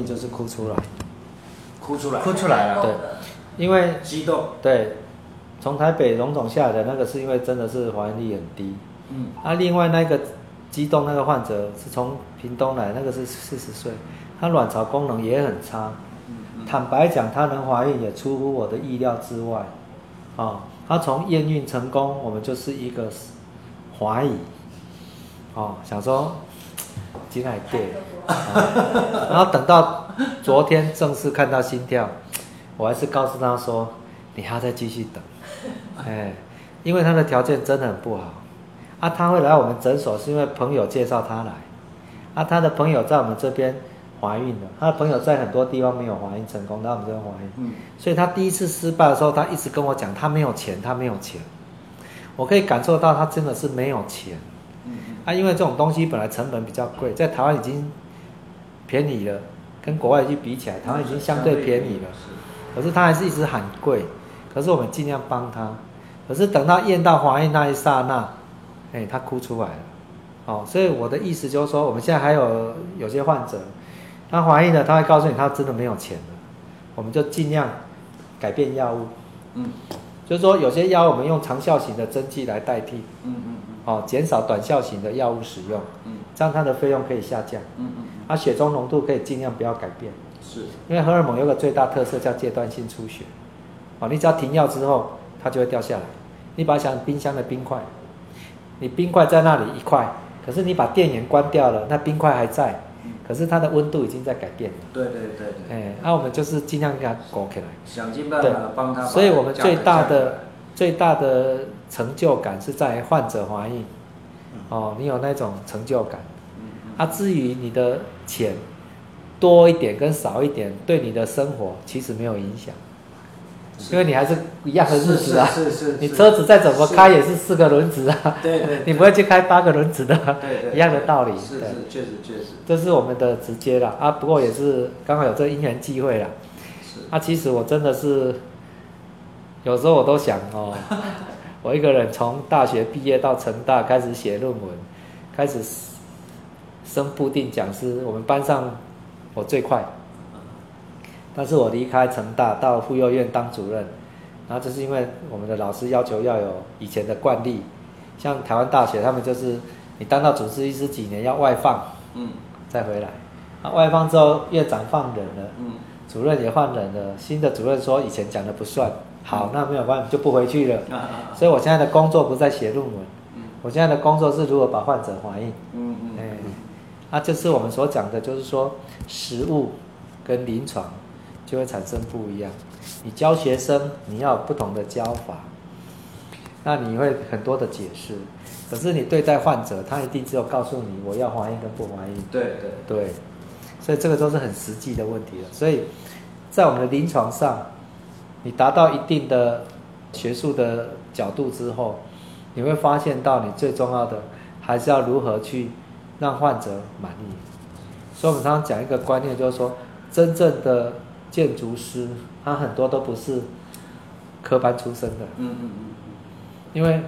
力就是哭出来，哭出来，哭出来了。对，因为激动，对，从台北荣总下来的那个是因为真的是怀孕率很低，嗯，啊，另外那个激动那个患者是从屏东来，那个是四十岁，她卵巢功能也很差，嗯坦白讲，她能怀孕也出乎我的意料之外，啊，她从验孕成功，我们就是一个怀疑，哦，想说今天对，啊 然后等到昨天正式看到心跳，我还是告诉他说，你还要再继续等，哎，因为他的条件真的很不好。啊，他会来我们诊所是因为朋友介绍他来，啊，他的朋友在我们这边怀孕了，他的朋友在很多地方没有怀孕成功，来我们这边怀孕，嗯，所以他第一次失败的时候，他一直跟我讲他没有钱，他没有钱，我可以感受到他真的是没有钱，嗯啊，因为这种东西本来成本比较贵，在台湾已经便宜了，跟国外去比起来，台湾已经相对便宜了。可是他还是一直喊贵，可是我们尽量帮他。可是等到验到怀孕那一刹那，哎，他哭出来了。哦，所以我的意思就是说，我们现在还有有些患者，他怀孕了，他会告诉你他真的没有钱了，我们就尽量改变药物。嗯就是说，有些药我们用长效型的针剂来代替，嗯嗯哦，减少短效型的药物使用，嗯这样它的费用可以下降，嗯嗯啊，血中浓度可以尽量不要改变。是，因为荷尔蒙有个最大特色叫阶段性出血，哦，你只要停药之后，它就会掉下来。你把它想冰箱的冰块，你冰块在那里一块，可是你把电源关掉了，那冰块还在，可是它的温度已经在改变了。对对对对，哎，那、我们就是尽量给它裹起来。想尽办对法帮他把价格降下来。所以我们最大的最大的成就感是在患者怀孕，哦，你有那种成就感。啊，至于你的钱多一点跟少一点，对你的生活其实没有影响，因为你还是一样的日子啊。是是是是你车子再怎么开也是四个轮子啊，对对，你不会去开八个轮子的，对对一样的道理。对，是是，确实确实。这是我们的直接了啊，不过也是刚好有这因缘际会啦。是，啊，其实我真的是有时候我都想哦，我一个人从大学毕业到成大开始写论文，开始升部定讲师，我们班上我最快，但是我离开成大到妇幼院当主任，然后这是因为我们的老师要求要有以前的惯例，像台湾大学他们就是你当到主治医师几年要外放嗯再回来，啊外放之后院长放人了。嗯主任也换人了，新的主任说以前讲的不算，好，那没有关系，就不回去了。所以我现在的工作不在写论文，嗯我现在的工作是如何把患者怀孕。嗯嗯哎，啊，这是我们所讲的，就是说实物跟临床就会产生不一样。你教学生，你要有不同的教法，那你会很多的解释。可是你对待患者，他一定只有告诉你我要怀孕跟不怀孕。对对对，所以这个都是很实际的问题了。所以在我们的临床上，你达到一定的学术的角度之后，你会发现到你最重要的还是要如何去让患者满意。所以我们常常讲一个观念，就是说，真正的建筑师，他很多都不是科班出身的，嗯嗯嗯因为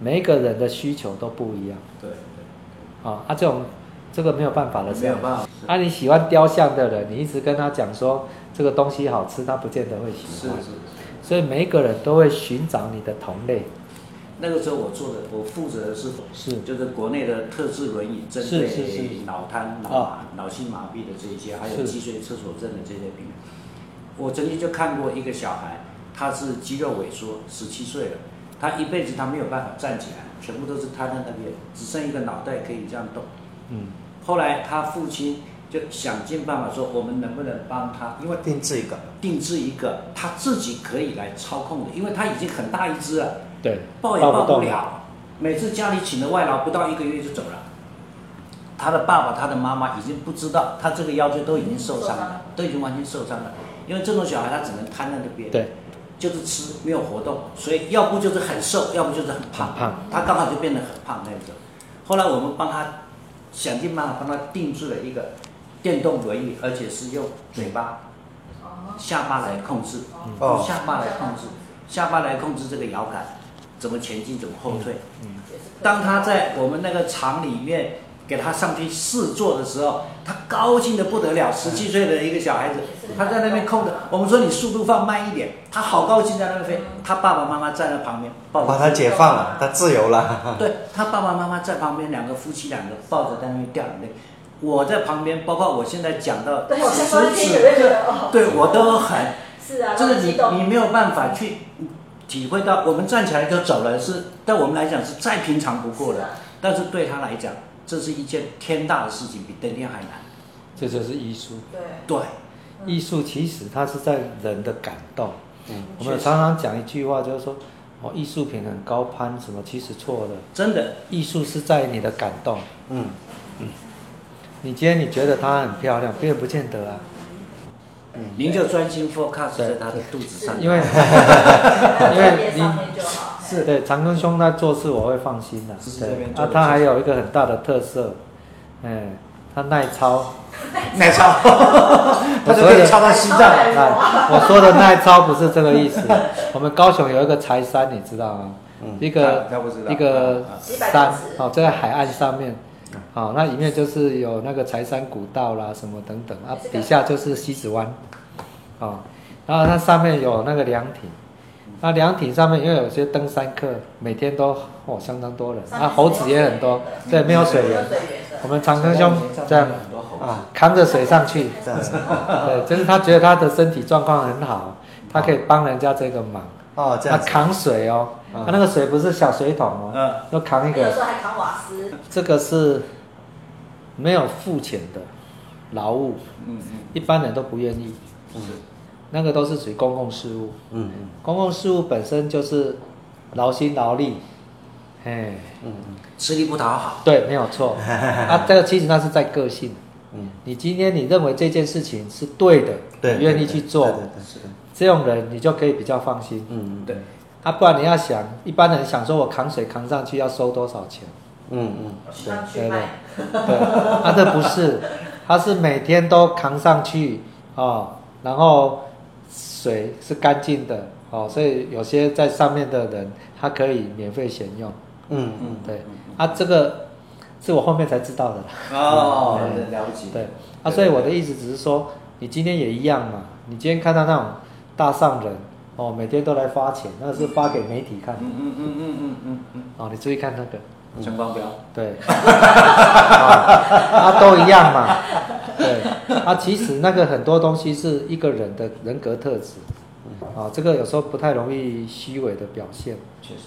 每一个人的需求都不一样对对啊，啊，这种这个没有办法的，事没有办法，啊，你喜欢雕像的人，你一直跟他讲说这个东西好吃，他不见得会喜欢。是是。所以每一个人都会寻找你的同类。那个时候我做的，我负责的是是就是国内的特制轮椅，针是是是对脑瘫、脑麻、脑性麻痹的这一些，还有脊髓侧索症的这些病人。我曾经就看过一个小孩，他是肌肉萎缩，十七岁了，他一辈子他没有办法站起来，全部都是瘫在那边，只剩一个脑袋可以这样动。嗯，后来他父亲就想尽办法说，我们能不能帮他，因为定制一个，定制一个他自己可以来操控的，因为他已经很大一只了。对，抱也抱不了。每次家里请的外劳不到一个月就走了。他的爸爸、他的妈妈已经不知道，他这个腰椎都已经受伤了，都已经完全受伤了。因为这种小孩他只能瘫在那边，对，就是吃没有活动，所以要不就是很瘦，要不就是很胖。很胖他刚好就变得很胖那种。后来我们帮他想尽办法帮他定制了一个电动轮椅，而且是用嘴巴、下巴来控制，哦。用下巴来控制，下巴来控制这个摇杆，怎么前进，怎么后退。嗯，当他在我们那个厂里面给他上去试坐的时候，他高兴的不得了。十七岁的一个小孩子，他在那边空着。我们说你速度放慢一点，他好高兴在那边飞。他爸爸妈妈站在旁边，抱着把他解放了，他自由了。对他爸爸妈妈在旁边，两个夫妻两个抱着在那边掉眼泪。我在旁边，包括我现在讲到对，我此先说听此有没有觉得哦？对我都很。是啊，这个你你没有办法去体会到，我们站起来就走了，是对我们来讲是再平常不过的是啊，但是对他来讲，这是一件天大的事情，比登天还难。这就是艺术。对，对，艺术其实它是在人的感动。嗯我们常常讲一句话，就是说，哦，艺术品很高攀，什么？其实错了。真的，艺术是在你的感动。嗯嗯，你今天你觉得它很漂亮，别人不见得啊。您就专心 focus 在他的肚子上，因为 因在为面上面你就好。是。对长庚兄他做事我会放心的、是对。这边，做啊，的他还有一个很大的特色，哎，他耐操。耐操，他都所谓的可以操到西藏。啊，我说的耐操不是这个意思。我们高雄有一个柴山，你知道吗？嗯一个一个山哦，在海岸上面，哦，那里面就是有那个柴山古道啦，什么等等啊，底下就是西子湾，哦，然后它上面有那个凉亭，那凉亭上面因为有些登山客每天都哦相当多人，啊，猴子也很多，对，没有水源，我们长庚兄这样啊，扛着水上去，这样子。对，就是他觉得他的身体状况很好，他可以帮人家这个忙。哦，这样子。他扛水哦，嗯他那个水不是小水桶哦，嗯，要扛一个，有时候还扛瓦斯，这个是没有付钱的劳务，嗯一般人都不愿意。嗯那个都是属于公共事务，嗯公共事务本身就是劳心劳力，哎，嗯吃力不讨好。对，没有错。啊，这个其实那是在个性。嗯你今天你认为这件事情是对的，对，你愿意去做对，对对是的。这种人你就可以比较放心。嗯嗯对，啊，不然你要想，一般人想说我扛水扛上去要收多少钱？嗯嗯，对。上去卖，对，他这不是，他是每天都扛上去哦，然后水是干净的哦，所以有些在上面的人他可以免费选用。嗯嗯对，啊，这个是我后面才知道的啦。哦，对了解。对，啊，所以我的意思只是说，你今天也一样嘛，你今天看到那种大上人哦，每天都来发钱，那是发给媒体看的嗯嗯嗯嗯嗯嗯嗯哦，你注意看那个。嗯，陈光标。对，啊，都一样嘛。对，啊，其实那个很多东西是一个人的人格特质，啊，这个有时候不太容易虚伪的表现。确实。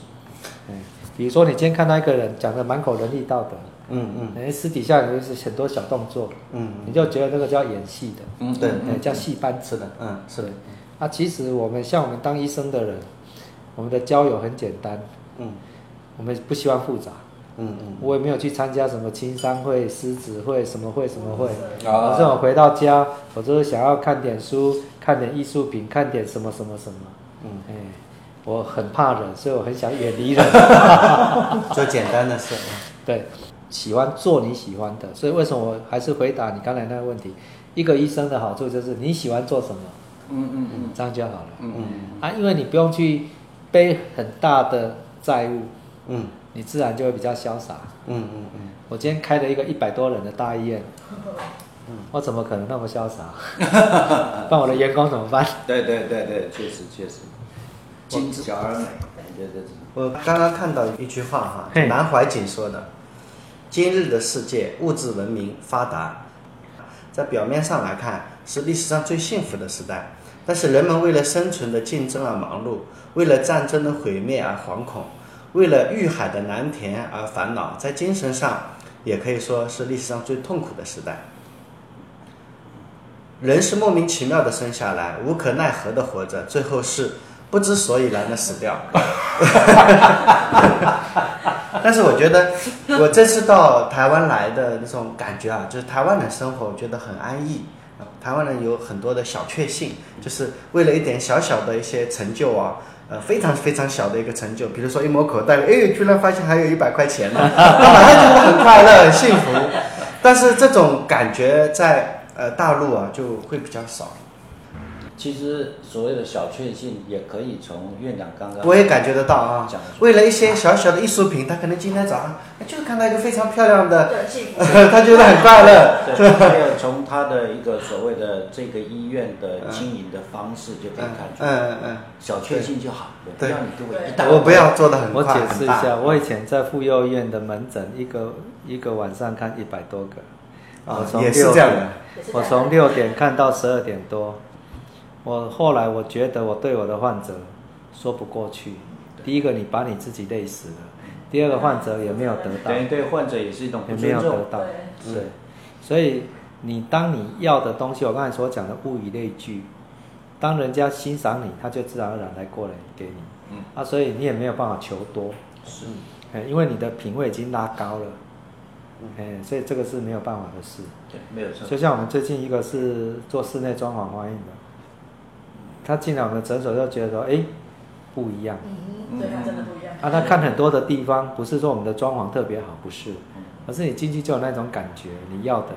嗯，比如说你今天看到一个人讲的满口仁义道德，嗯嗯哎，私底下有是很多小动作，嗯你就觉得那个叫演戏的，嗯对哎，叫戏班子。是的，嗯是的，啊，其实我们像我们当医生的人，我们的交友很简单，嗯我们不希望复杂。嗯嗯我也没有去参加什么青商会、狮子会、什么会、什么会。啊反正我回到家，我就是想要看点书、看点艺术品、看点什么什么什么。嗯，哎，我很怕人，所以我很想远离人。做简单的事。对，喜欢做你喜欢的，所以为什么我还是回答你刚才那个问题？一个医生的好处就是你喜欢做什么，嗯嗯嗯这样就好了。嗯嗯啊，因为你不用去背很大的债务，嗯你自然就会比较潇洒。嗯嗯嗯我今天开了一个一百多人的大医院，我怎么可能那么潇洒？那我的员工怎么办？对对对对，确实确实。精致小而美，对对对。我刚刚看到一句话哈，南怀瑾说的：“今日的世界物质文明发达，在表面上来看是历史上最幸福的时代，但是人们为了生存的竞争而忙碌，为了战争的毁灭而惶恐，为了遇海的难填而烦恼，在精神上也可以说是历史上最痛苦的时代。人是莫名其妙的生下来，无可奈何的活着，最后是不知所以然的死掉。但是我觉得，我这次到台湾来的那种感觉啊，就是台湾人生活，我觉得很安逸。啊台湾人有很多的小确幸，就是为了一点小小的一些成就啊，呃，非常非常小的一个成就，比如说一摸口袋，哎，居然发现还有一百块钱呢，他马上觉得很快乐、很幸福。但是这种感觉在呃大陆啊就会比较少。其实所谓的小确幸，也可以从院长刚刚我也感觉得到啊讲。为了一些小小的艺术品，他可能今天早上哎就看到一个非常漂亮的。他觉得很快乐。对，还有从他的一个所谓的这个医院的经营的方式就可以嗯看出嗯，嗯嗯小确幸就好，我不要你给我一嗯，大我不要做的很我解释一下，我以前在妇幼院的门诊，一个一个晚上看一百多个，啊我从也是六这样的我从六点看到十二点多。我后来我觉得我对我的患者说不过去。第一个，你把你自己累死了；第二个，患者也没有得到，等于对患者也是一种不也没有得。到。对对，所以你当你要的东西，我刚才所讲的物以类聚，当人家欣赏你，他就自然而然来过来给你。嗯啊，所以你也没有办法求多，是，哎，因为你的品味已经拉高了，哎，所以这个是没有办法的事。对，没有错。就像我们最近一个是做室内装潢花印的，他进来我们的诊所就觉得说，哎，不一样。嗯，对，他真的不一样。啊，他看很多的地方，不是说我们的装潢特别好，不是，而是你进去就有那种感觉，你要的。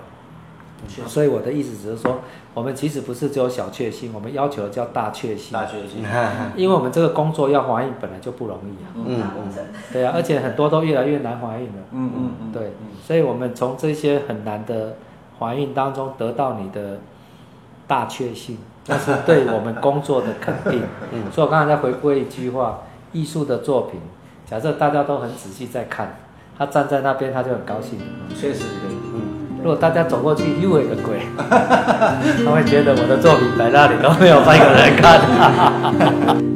所以我的意思只是说，我们其实不是只有小确幸，我们要求的叫大确幸。大确幸 因为我们这个工作要怀孕本来就不容易啊，嗯嗯。对啊，而且很多都越来越难怀孕了。嗯嗯嗯，对嗯，所以我们从这些很难的怀孕当中得到你的大确幸，那是对我们工作的肯定。嗯所以我刚才在回归一句话：艺术的作品，假设大家都很仔细在看，他站在那边他就很高兴。确实可以。嗯，如果大家走过去又一个鬼，他会觉得我的作品在那里都没有半个人看。